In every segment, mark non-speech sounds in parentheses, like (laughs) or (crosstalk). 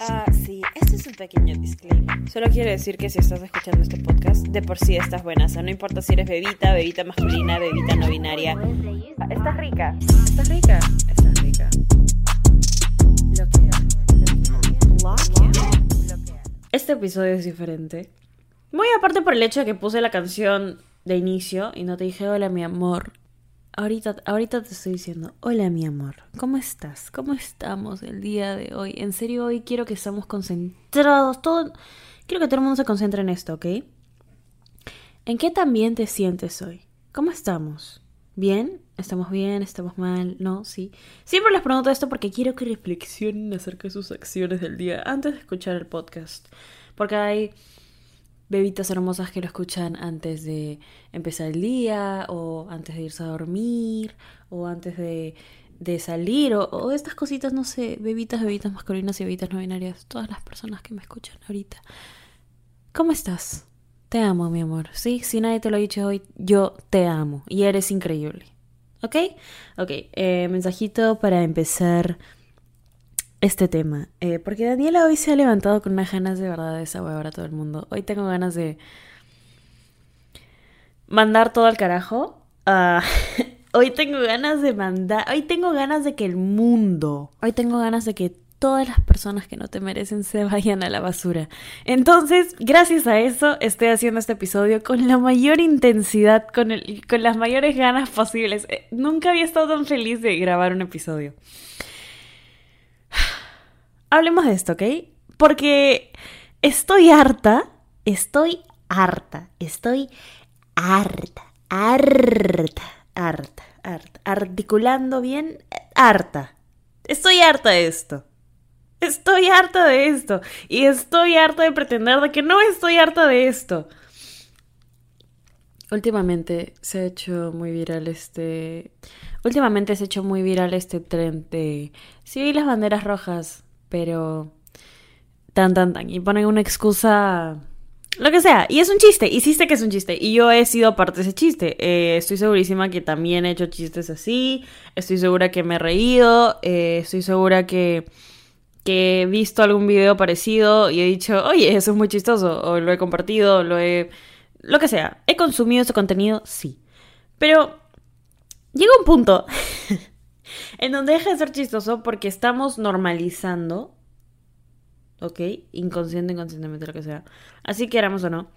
Ah, sí, este es un pequeño disclaimer. Solo quiero decir que si estás escuchando este podcast, de por sí estás buena. O sea, no importa si eres bebita, bebita masculina, bebita no binaria. Estás rica. Estás rica. Estás rica. Este episodio es diferente. Muy aparte por el hecho de que puse la canción de inicio y no te dije hola mi amor. Ahorita, ahorita te estoy diciendo, hola mi amor, ¿cómo estás? ¿Cómo estamos el día de hoy? En serio, hoy quiero que estemos concentrados, todo... Quiero que todo el mundo se concentre en esto, ¿ok? ¿En qué también te sientes hoy? ¿Cómo estamos? ¿Bien? ¿Estamos bien? ¿Estamos mal? ¿No? ¿Sí? Siempre les pregunto esto porque quiero que reflexionen acerca de sus acciones del día antes de escuchar el podcast. Porque hay bebitas hermosas que lo escuchan antes de empezar el día o antes de irse a dormir o antes de, de salir o, estas cositas, no sé, bebitas, bebitas masculinas y bebitas no binarias, todas las personas que me escuchan ahorita. ¿Cómo estás? Te amo, mi amor. Sí, si nadie te lo ha dicho hoy, yo te amo y eres increíble. ¿Ok? Ok, eh, mensajito para empezar este tema. Eh, porque Daniela hoy se ha levantado con unas ganas de verdad de desahogar a todo el mundo. Hoy tengo ganas de mandar todo al carajo. Ah, (laughs) hoy tengo ganas de mandar. Hoy tengo ganas de que el mundo. Hoy tengo ganas de que todas las personas que no te merecen se vayan a la basura. Entonces, gracias a eso, estoy haciendo este episodio con la mayor intensidad, con, el, con las mayores ganas posibles. Eh, nunca había estado tan feliz de grabar un episodio hablemos de esto, ¿ok? Porque estoy harta, estoy harta, estoy harta, harta, harta, harta, articulando bien, harta. Estoy harta de esto. Estoy harta de esto. Y estoy harta de pretender de que no estoy harta de esto. Últimamente se ha hecho muy viral este... Últimamente se ha hecho muy viral este tren de... Sí, las banderas rojas pero tan, tan, tan. Y ponen una excusa, lo que sea. Y es un chiste, sé que es un chiste. Y yo he sido parte de ese chiste. Eh, estoy segurísima que también he hecho chistes así. Estoy segura que me he reído. Eh, estoy segura que, que he visto algún video parecido y he dicho, oye, eso es muy chistoso. O lo he compartido, lo he... Lo que sea. ¿He consumido ese contenido? Sí. Pero llega un punto en donde deja de ser chistoso porque estamos normalizando, ¿ok? Inconsciente, inconscientemente, lo que sea. Así queramos o no.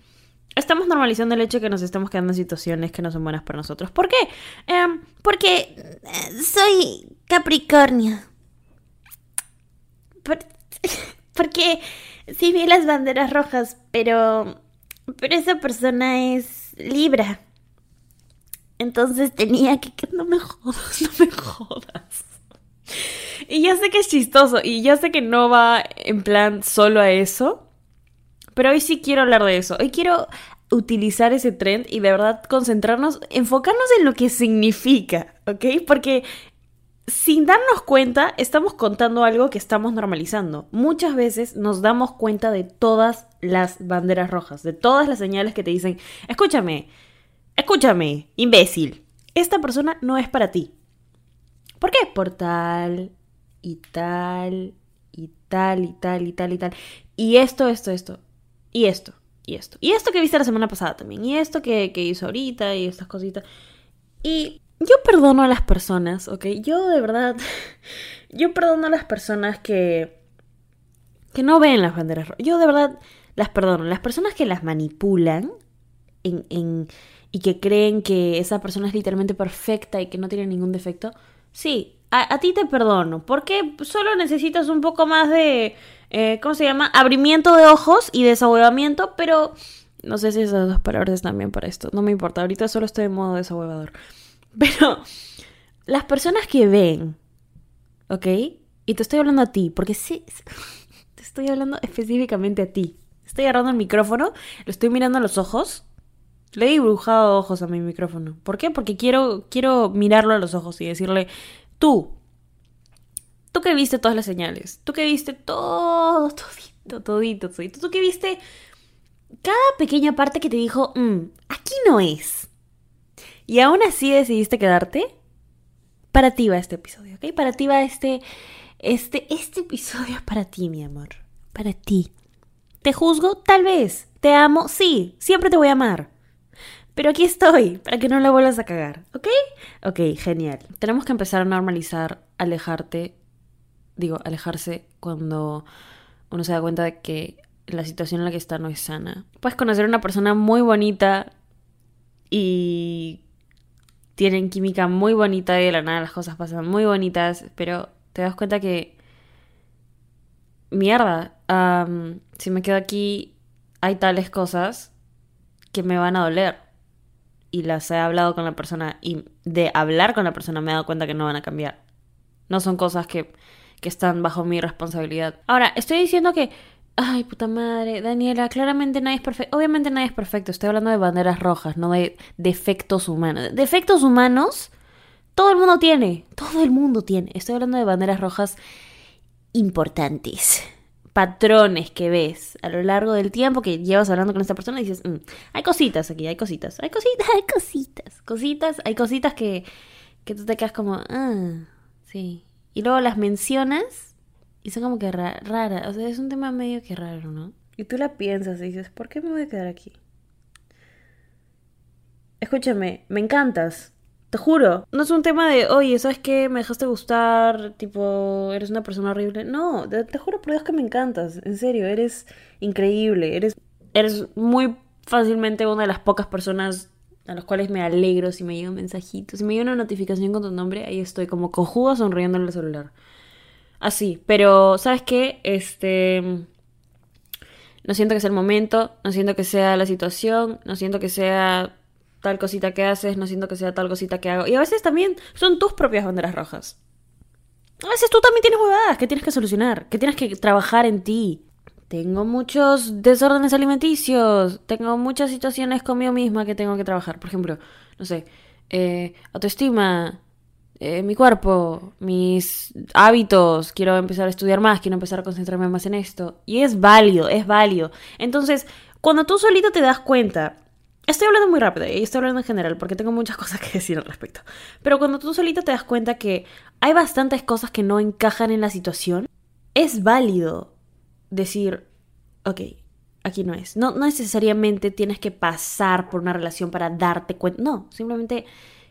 Estamos normalizando el hecho de que nos estamos quedando en situaciones que no son buenas para nosotros. ¿Por qué? Em, porque eh, soy Capricornio. (laughs) porque sí vi las banderas rojas, pero, pero esa persona es Libra. Entonces tenía que... No me jodas, no me jodas. Y ya sé que es chistoso y ya sé que no va en plan solo a eso. Pero hoy sí quiero hablar de eso. Hoy quiero utilizar ese trend y de verdad concentrarnos, enfocarnos en lo que significa, ¿ok? Porque sin darnos cuenta, estamos contando algo que estamos normalizando. Muchas veces nos damos cuenta de todas las banderas rojas, de todas las señales que te dicen, escúchame, Escúchame, imbécil. Esta persona no es para ti. ¿Por qué? Por tal y tal y tal y tal y tal y tal. Y esto, esto, esto. Y esto, y esto. Y esto que viste la semana pasada también. Y esto que, que hizo ahorita y estas cositas. Y yo perdono a las personas, ¿ok? Yo de verdad, (laughs) yo perdono a las personas que, que no ven las banderas rojas. Yo de verdad las perdono. Las personas que las manipulan en, en, y que creen que esa persona es literalmente perfecta y que no tiene ningún defecto, sí, a, ti te perdono, porque solo necesitas un poco más de, eh, ¿cómo se llama? Abrimiento de ojos y desahuevamiento, pero no sé si esas dos palabras están bien para esto, no me importa, ahorita solo estoy en modo desahuevador. (laughs) Pero las personas que ven, ¿ok? Y te estoy hablando a ti, porque sí, (laughs) te estoy hablando específicamente a ti. Estoy agarrando el micrófono, lo estoy mirando a los ojos le he dibujado ojos a mi micrófono. ¿Por qué? Porque quiero, quiero mirarlo a los ojos y decirle, tú, tú que viste todas las señales, tú que viste todo, (laughs) todito, todito, todito, tú que viste cada pequeña parte que te dijo, mm, aquí no es. Y aún así decidiste quedarte, para ti va este episodio, ¿ok? Para ti va este, Este, este episodio es para ti, mi amor. Para ti. ¿Te juzgo? Tal vez. ¿Te amo? Sí. Siempre te voy a amar. Pero aquí estoy, para que no la vuelvas a cagar, ¿ok? Ok, genial. Tenemos que empezar a normalizar alejarte, digo, alejarse cuando uno se da cuenta de que la situación en la que está no es sana. Puedes conocer a una persona muy bonita y tienen química muy bonita y de la nada las cosas pasan muy bonitas, pero te das cuenta que... Mierda, si me quedo aquí hay tales cosas que me van a doler. Y las he hablado con la persona y de hablar con la persona me he dado cuenta que no van a cambiar. No son cosas que, que están bajo mi responsabilidad. Ahora, estoy diciendo que Ay, puta madre, Daniela, claramente nadie es perfecto. Obviamente nadie es perfecto. Estoy hablando de banderas rojas, no de defectos humanos. Defectos humanos, todo el mundo tiene. Todo el mundo tiene. Estoy hablando de banderas rojas importantes. Patrones que ves a lo largo del tiempo que llevas hablando con esta persona y dices, mm, hay cositas aquí, hay cositas, hay cositas, (laughs) hay cositas, cositas, hay cositas que, que tú te quedas como, ah, sí. Y luego las mencionas y son como que rara, o sea, es un tema medio que raro, ¿no? Y tú la piensas y dices, ¿por qué me voy a quedar aquí? Escúchame, me encantas. Te juro. No es un tema de, oye, ¿sabes qué? Me dejaste gustar, tipo, eres una persona horrible. No, te, juro por Dios que me encantas. En serio, eres increíble. Eres, eres muy fácilmente una de las pocas personas a las cuales me alegro si me llega un mensajito. Si me llega una notificación con tu nombre, ahí estoy como cojuda sonriendo en el celular. Así, pero ¿sabes qué? Este... No siento que sea el momento, no siento que sea la situación, no siento que sea tal cosita que haces, no siento que sea tal cosita que hago. Y a veces también son tus propias banderas rojas. A veces tú también tienes huevadas que tienes que solucionar, que tienes que trabajar en ti. Tengo muchos desórdenes alimenticios, tengo muchas situaciones conmigo misma que tengo que trabajar. Por ejemplo, no sé, eh, autoestima, eh, mi cuerpo, mis hábitos, quiero empezar a estudiar más, quiero empezar a concentrarme más en esto. Y es válido, es válido. Entonces, cuando tú solito te das cuenta, estoy hablando muy rápido y estoy hablando en general porque tengo muchas (laughs) cosas que decir al respecto, pero cuando tú solito te das cuenta que hay bastantes cosas que no encajan en la situación, es válido decir, ok, aquí no es. No, no necesariamente tienes que pasar por una relación para darte cuenta, no, simplemente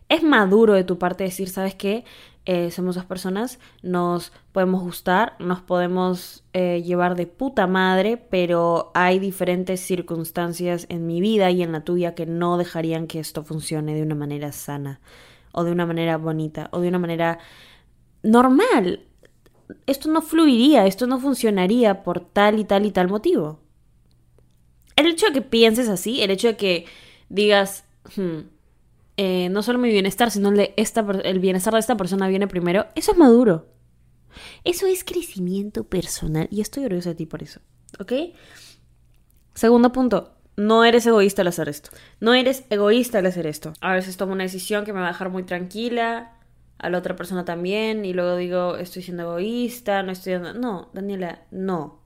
es maduro de tu parte decir, ¿sabes qué? Eh, somos dos personas, nos podemos gustar, nos podemos eh, llevar de puta madre, pero hay diferentes circunstancias en mi vida y en la tuya que no dejarían que esto funcione de una manera sana, o de una manera bonita, o de una manera normal. Esto no fluiría, esto no funcionaría por tal y tal y tal motivo. El hecho de que pienses así, el hecho de que digas, hmm, eh, no solo mi bienestar, sino el, de esta, el bienestar de esta persona viene primero, eso es maduro. Eso es crecimiento personal y estoy orgullosa de ti por eso. ¿Ok? Segundo punto, no eres egoísta al hacer esto. No eres egoísta al hacer esto. A veces tomo una decisión que me va a dejar muy tranquila, a la otra persona también, y luego digo, estoy siendo egoísta, no estoy dando... No, Daniela, no.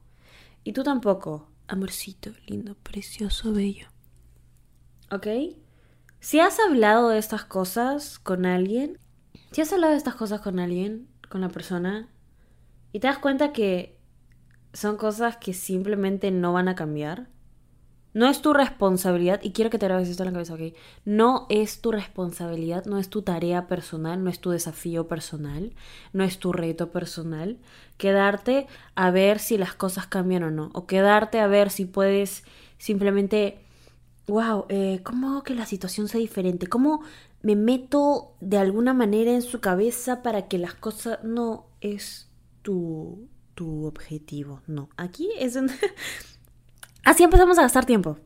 Y tú tampoco. Amorcito, lindo, precioso, bello. ¿Ok? Si has hablado de estas cosas con alguien, si has hablado de estas cosas con alguien, con la persona, y te das cuenta que son cosas que simplemente no van a cambiar, no es tu responsabilidad, y quiero que te grabes esto en la cabeza, ¿ok? No es tu responsabilidad, no es tu tarea personal, no es tu desafío personal, no es tu reto personal, quedarte a ver si las cosas cambian o no, o quedarte a ver si puedes simplemente wow, eh, ¿cómo hago que la situación sea diferente? ¿Cómo me meto de alguna manera en su cabeza para que las cosas no es tu, tu objetivo? No, aquí es donde... (laughs) Así empezamos a gastar tiempo.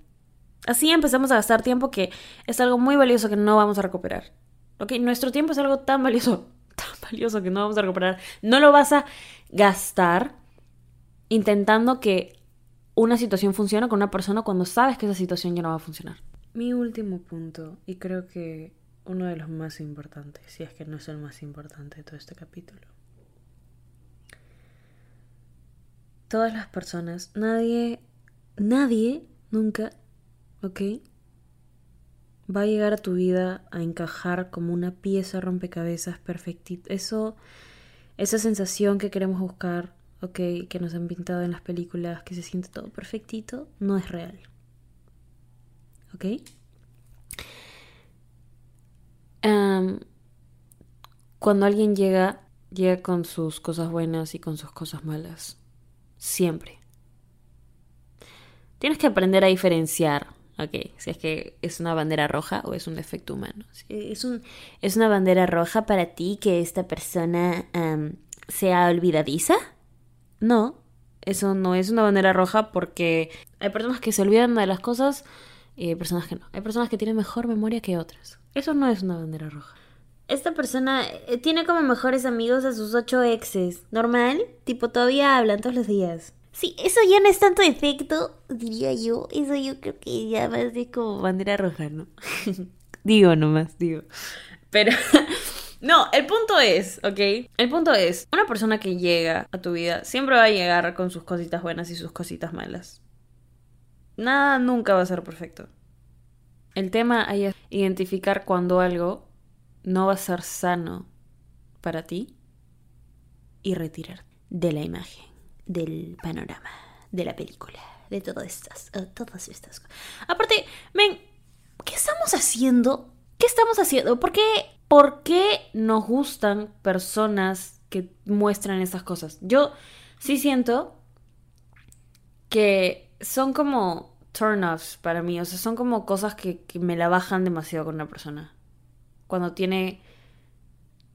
Así empezamos a gastar tiempo que es algo muy valioso que no vamos a recuperar. ¿Ok? Nuestro tiempo es algo tan valioso, (laughs) tan valioso que no vamos a recuperar. No lo vas a gastar intentando que una situación funciona con una persona cuando sabes que esa situación ya no va a funcionar. Mi último punto, y creo que uno de los más importantes, si es que no es el más importante de todo este capítulo. Todas las personas, nadie, nadie, nunca, ¿ok? Va a llegar a tu vida a encajar como una pieza rompecabezas perfectita. Eso, esa sensación que queremos buscar, ok, que nos han pintado en las películas, que se siente todo perfectito, no es real. ¿Ok? cuando alguien llega, llega con sus cosas buenas y con sus cosas malas. Siempre. Tienes que aprender a diferenciar, ok, si es que es una bandera roja o es un defecto humano. es, un, es una bandera roja para ti que esta persona sea olvidadiza. No, eso no es una bandera roja porque hay personas que se olvidan de las cosas y hay personas que no. Hay personas que tienen mejor memoria que otras. Eso no es una bandera roja. Esta persona eh, tiene como mejores amigos a sus ocho exes. ¿Normal? Tipo, todavía hablan todos los días. Sí, eso ya no es tanto defecto, diría yo. Eso yo creo que ya más de como bandera roja, ¿no? (laughs) digo nomás, digo. Pero... No, el punto es, ¿ok? El punto es, una persona que llega a tu vida siempre va a llegar con sus cositas buenas y sus cositas malas. Nada nunca va a ser perfecto. El tema es identificar cuando algo no va a ser sano para ti y retirar de la imagen, del panorama, de la película, de todas estas, todas estas cosas. Aparte, ven, ¿qué estamos haciendo? ¿Qué estamos haciendo? ¿Por qué, ¿Por qué nos gustan personas que muestran esas cosas? Yo sí siento que son como turn-offs para mí. O sea, son como cosas que, me la bajan demasiado con una persona. Cuando tiene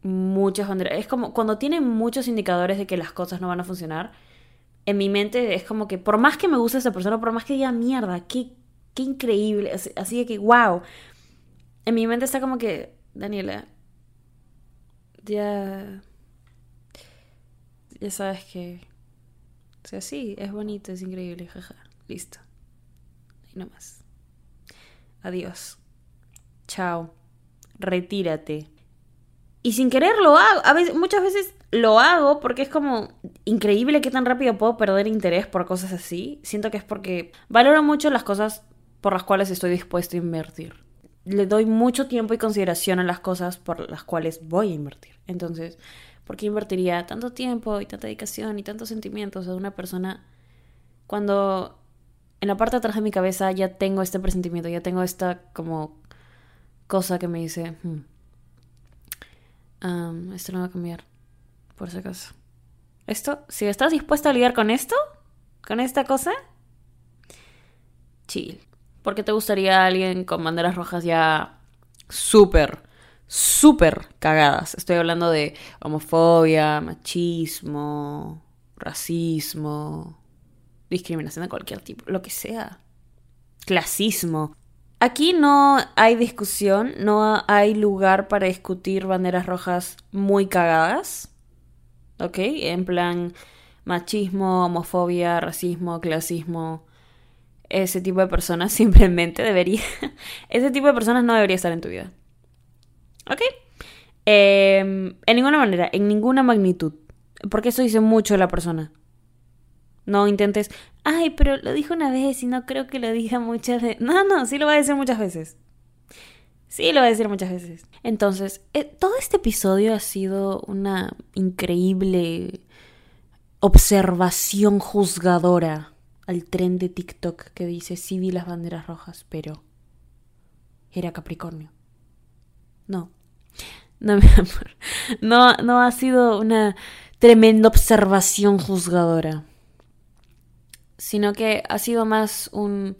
muchas banderas. Es como cuando tiene muchos indicadores de que las cosas no van a funcionar. En mi mente es como que por más que me guste esa persona, por más que diga mierda, qué, qué increíble. Así de que, wow. En mi mente está como que, Daniela, ya. Ya sabes que. Sea, sí, es bonito, es increíble, jaja. Listo. Y no más. Adiós. Chao. Retírate. Y sin querer lo hago. A veces, muchas veces lo hago porque es como increíble que tan rápido puedo perder interés por cosas así. Siento que es porque valoro mucho las cosas por las cuales estoy dispuesto a invertir. Le doy mucho tiempo y consideración a las cosas por las cuales voy a invertir. Entonces, ¿por qué invertiría tanto tiempo y tanta dedicación y tantos sentimientos a una persona cuando en la parte de atrás de mi cabeza ya tengo este presentimiento, ya tengo esta como cosa que me dice, hmm, esto no va a cambiar, por si acaso. Esto, si estás dispuesto a lidiar con esto, con esta cosa, chill. Porque te gustaría alguien con banderas rojas ya súper, súper cagadas. Estoy hablando de homofobia, machismo, racismo, discriminación de cualquier tipo, lo que sea, clasismo. Aquí no hay discusión, no hay lugar para discutir banderas rojas muy cagadas, ¿ok? En plan machismo, homofobia, racismo, clasismo, ese tipo de personas (laughs) simplemente debería, ese tipo de personas no debería estar en tu vida, ¿ok? Em, en ninguna manera, en ninguna magnitud, porque eso dice mucho de la persona. No intentes, ay, pero lo dijo una vez y no creo que lo diga muchas veces. No, no, sí lo va a decir muchas veces. Sí lo va a decir muchas veces. Entonces, eh, todo este episodio ha sido una increíble observación juzgadora al tren de TikTok que dice sí vi las banderas rojas, pero era Capricornio. No. No, (laughs) mi amor. No, ha sido una tremenda observación juzgadora sino que ha sido más un...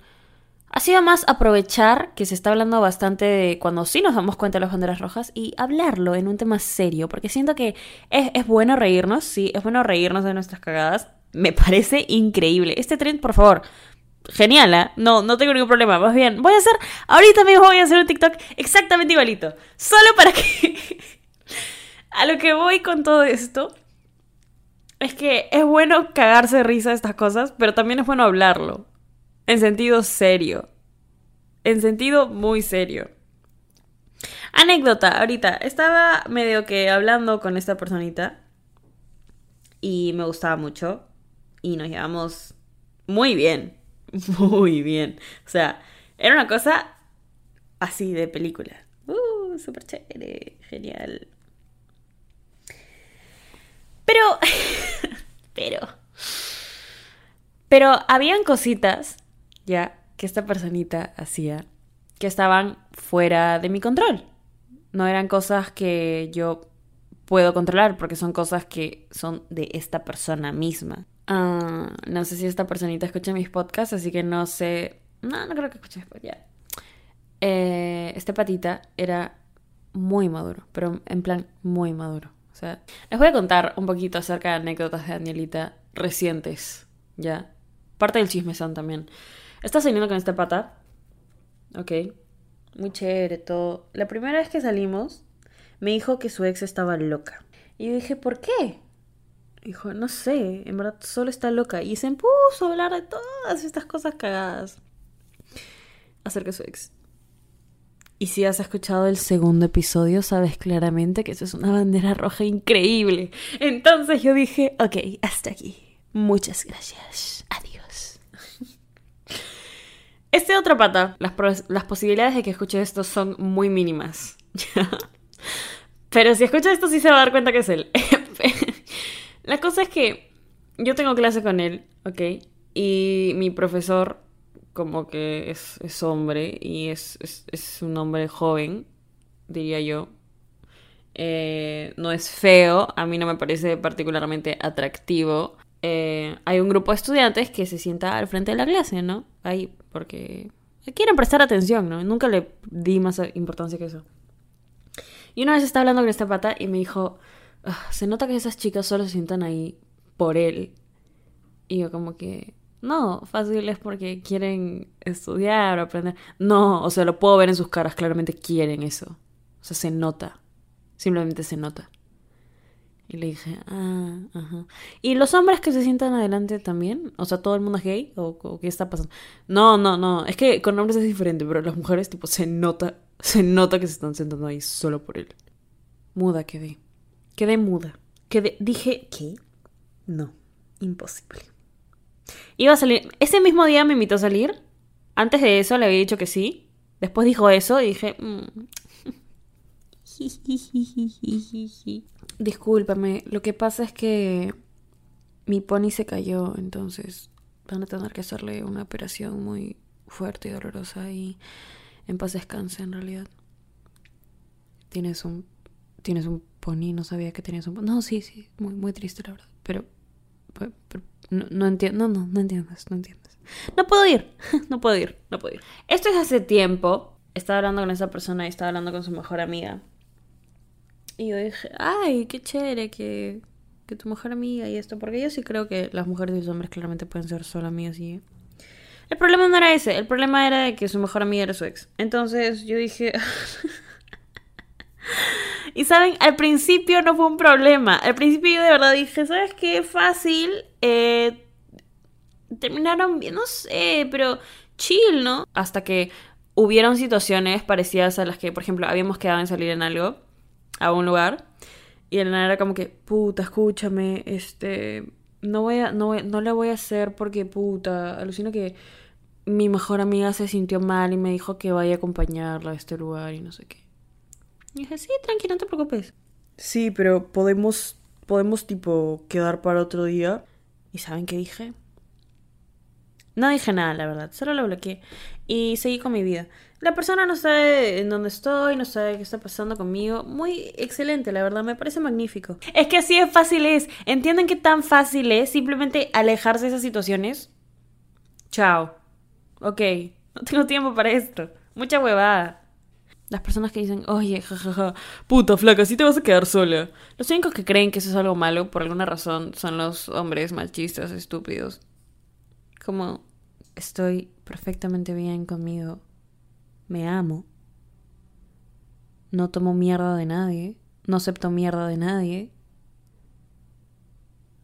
Ha sido más aprovechar que se está hablando bastante de cuando sí nos damos cuenta de las banderas rojas y hablarlo en un tema serio, porque siento que es, bueno reírnos, sí, es bueno reírnos de nuestras cagadas. Me parece increíble. Este trend, por favor, genial, ¿eh? No, no tengo ningún problema. Más bien, voy a hacer, ahorita mismo voy a hacer un TikTok exactamente igualito. Solo para que... (laughs) a lo que voy con todo esto es que es bueno cagarse de risa de estas cosas, pero también es bueno hablarlo. En sentido serio. En sentido muy serio. Anécdota, ahorita estaba medio que hablando con esta personita y me gustaba mucho y nos llevamos muy bien, (laughs) muy bien. O sea, era una cosa así de película. Uh, súper chévere, genial. Pero, (laughs) pero, pero habían cositas, ya, que esta personita hacía que estaban fuera de mi control. No eran cosas que yo puedo controlar porque son cosas que son de esta persona misma. Ah, no sé si esta personita escucha mis podcasts, así que no sé. No, no creo que escuche mis podcasts. Eh, este patita era muy maduro, pero en plan muy maduro. O sea, les voy a contar un poquito acerca de anécdotas de Danielita recientes, ¿ya? Parte del chisme son también. Está saliendo con este pata, ok, muy chévere todo. La primera vez que salimos, me dijo que su ex estaba loca. Y dije, ¿por qué? Dijo, no sé, en verdad solo está loca. Y se puso a hablar de todas estas cosas cagadas acerca de su ex. Y si has escuchado el segundo episodio, sabes claramente que eso es una bandera roja increíble. Entonces yo dije, ok, hasta aquí. Muchas gracias. Adiós. (laughs) Este otro pata, las, las posibilidades de que escuche esto son muy mínimas. (laughs) Pero si escucha esto sí se va a dar cuenta que es él. La cosa es que yo tengo clase con él, ¿ok? Y mi profesor como que es, hombre y es, un hombre joven, diría yo. Eh, no es feo, a mí no me parece particularmente atractivo. Eh, hay un grupo de estudiantes que se sienta al frente de la clase, ¿no? Ahí, porque quieren prestar atención, ¿no? Nunca le di más importancia que eso. Y una vez estaba hablando con esta pata y me dijo, se nota que esas chicas solo se sientan ahí por él. Y yo como que, no, fácil es porque quieren estudiar o aprender. No, o sea, lo puedo ver en sus caras, claramente quieren eso. O sea, se nota. Simplemente se nota. Y le dije, ah, ajá. ¿Y los hombres que se sientan adelante también? O sea, ¿todo el mundo es gay? ¿O, qué está pasando? No, no, no. Es que con hombres es diferente, pero las mujeres, tipo, se nota, se nota que se están sentando ahí solo por él. Muda quedé. Quedé muda. Quedé, dije, ¿qué? No, imposible. Iba a salir. Ese mismo día me invitó a salir. Antes de eso le había dicho que sí. Después dijo eso y dije. Mm". (laughs) Discúlpame, lo que pasa es que mi pony se cayó, entonces van a tener que hacerle una operación muy fuerte y dolorosa y en paz descanse en realidad. Tienes un tienes un pony, no sabía que tenías un pony. No, sí, sí, muy muy triste la verdad, pero, pero no, no entiendo, no, no, no entiendes, no entiendes. No puedo ir, (laughs) no puedo ir, no puedo ir. Esto es hace tiempo. Estaba hablando con esa persona y estaba hablando con su mejor amiga. Y yo dije, ay, qué chévere que, que tu mejor amiga y esto. Porque yo sí creo que las mujeres y los hombres claramente pueden ser solo amigas y... El problema no era ese, el problema era de que su mejor amiga era su ex. Entonces yo dije... (laughs) Y saben, al principio no fue un problema. Al principio yo de verdad dije, ¿sabes qué? Fácil. Eh, terminaron bien, no sé, pero chill, ¿no? Hasta que hubieron situaciones parecidas a las que, por ejemplo, habíamos quedado en salir en algo, a un lugar. Y el era como que, puta, escúchame, este, no voy a, no, no le voy a hacer porque, puta, alucino que mi mejor amiga se sintió mal y me dijo que vaya a acompañarla a este lugar y no sé qué. Y dije, sí, tranquilo, no te preocupes. Sí, pero podemos, podemos tipo quedar para otro día. ¿Y saben qué dije? No dije nada, la verdad. Solo lo bloqueé. Y seguí con mi vida. La persona no sabe en dónde estoy, no sabe qué está pasando conmigo. Muy excelente, la verdad. Me parece magnífico. Es que así de fácil es. ¿Entienden qué tan fácil es simplemente alejarse de esas situaciones? Chao. Ok. No tengo tiempo para esto. Mucha huevada. Las personas que dicen, oye, jajaja, puta flaca, así te vas a quedar sola. Los únicos que creen que eso es algo malo, por alguna razón, son los hombres machistas, estúpidos. Como, estoy perfectamente bien conmigo. Me amo. No tomo mierda de nadie. No acepto mierda de nadie.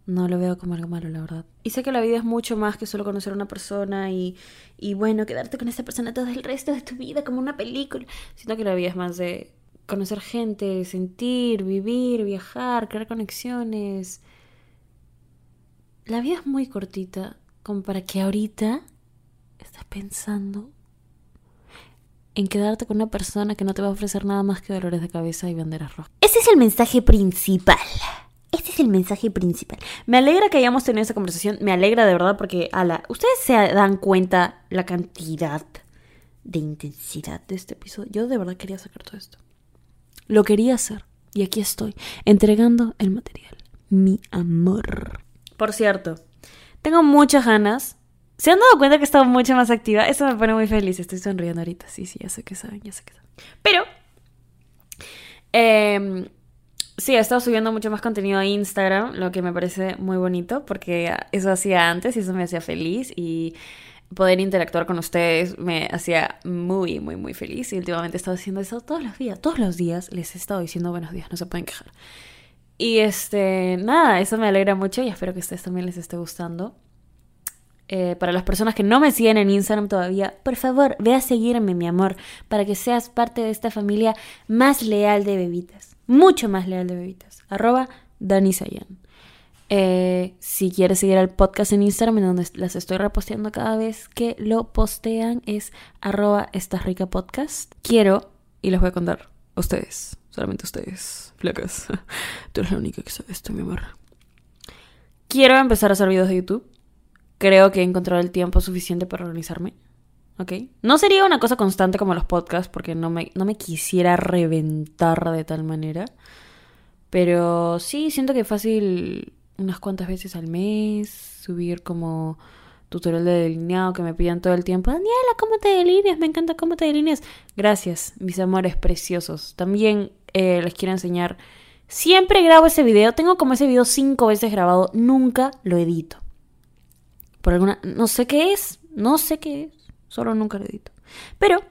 No lo veo como algo malo, la verdad. Y sé que la vida es mucho más que solo conocer a una persona y, y bueno, quedarte con esa persona todo el resto de tu vida como una película. Siento que la vida es más de conocer gente, sentir, vivir, viajar, crear conexiones. La vida es muy cortita como para que ahorita estés pensando en quedarte con una persona que no te va a ofrecer nada más que dolores de cabeza y banderas rojas. Ese es el mensaje principal Este es el mensaje principal. Me alegra que hayamos tenido esta conversación. Me alegra de verdad porque, ala, ustedes se dan cuenta la cantidad de intensidad de este episodio. Yo de verdad quería sacar todo esto. Lo quería hacer. Y aquí estoy, entregando el material. Mi amor. Por cierto, tengo muchas ganas. ¿Se han dado cuenta que he estado mucho más activa? Eso me pone muy feliz. Estoy sonriendo ahorita. Sí, sí, ya sé que saben, ya sé que saben. Pero, eh, Sí, he estado subiendo mucho más contenido a Instagram, lo que me parece muy bonito, porque eso hacía antes y eso me hacía feliz y poder interactuar con ustedes me hacía muy, muy, muy feliz. Y últimamente he estado haciendo eso todos los días. Todos los días les he estado diciendo buenos días, no se pueden quejar. Y este, nada, eso me alegra mucho y espero que a ustedes también les esté gustando. Eh, para las personas que no me siguen en Instagram todavía, por favor, ve a seguirme, mi amor, para que seas parte de esta familia más leal de bebitas mucho más leal de bebitas. Arroba Dani Sayan. Eh, si quieres seguir al podcast en Instagram, en donde las estoy reposteando cada vez que lo postean, es arroba esta rica podcast. Quiero, y les voy a contar a ustedes, solamente ustedes, flacas. (laughs) Tú eres la única que sabe esto, mi amor. Quiero empezar a hacer videos de YouTube. Creo que he encontrado el tiempo suficiente para organizarme. ¿ok? No sería una cosa constante como los podcasts, porque no me, no me quisiera reventar de tal manera. Pero sí, siento que es fácil unas cuantas veces al mes subir como tutorial de delineado que me pidan todo el tiempo. Daniela, ¿cómo te delineas? Me encanta cómo te delineas. Gracias, mis amores preciosos. También eh, les quiero enseñar. Siempre grabo ese video. Tengo como ese video cinco veces grabado. Nunca lo edito. Por alguna... No sé qué es. No sé qué es. Solo nunca lo edito. Pero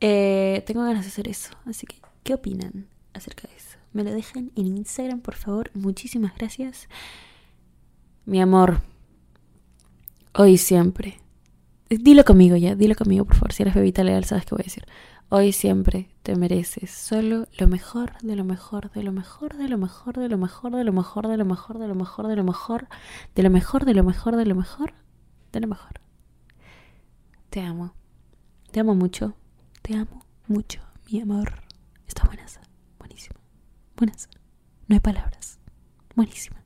eh, tengo ganas de hacer eso. Así que, ¿qué opinan acerca de eso? Me lo dejan en Instagram, por favor. Muchísimas gracias. Mi amor. Hoy siempre. Dilo conmigo ya, dilo conmigo, por favor. Si eres bebita leal, sabes qué voy a decir. Hoy siempre te mereces solo lo mejor, de lo mejor, de lo mejor, de lo mejor, de lo mejor, de lo mejor, de lo mejor, de lo mejor, de lo mejor, de lo mejor, de lo mejor, de lo mejor, de lo mejor. Te amo. Te amo mucho. Te amo mucho, mi amor. Está buenas. Buenísima. Buenas. No hay palabras. Buenísima.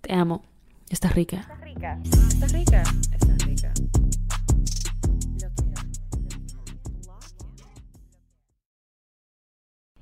Te amo. Estás rica. Estás rica. Estás rica. Estás rica.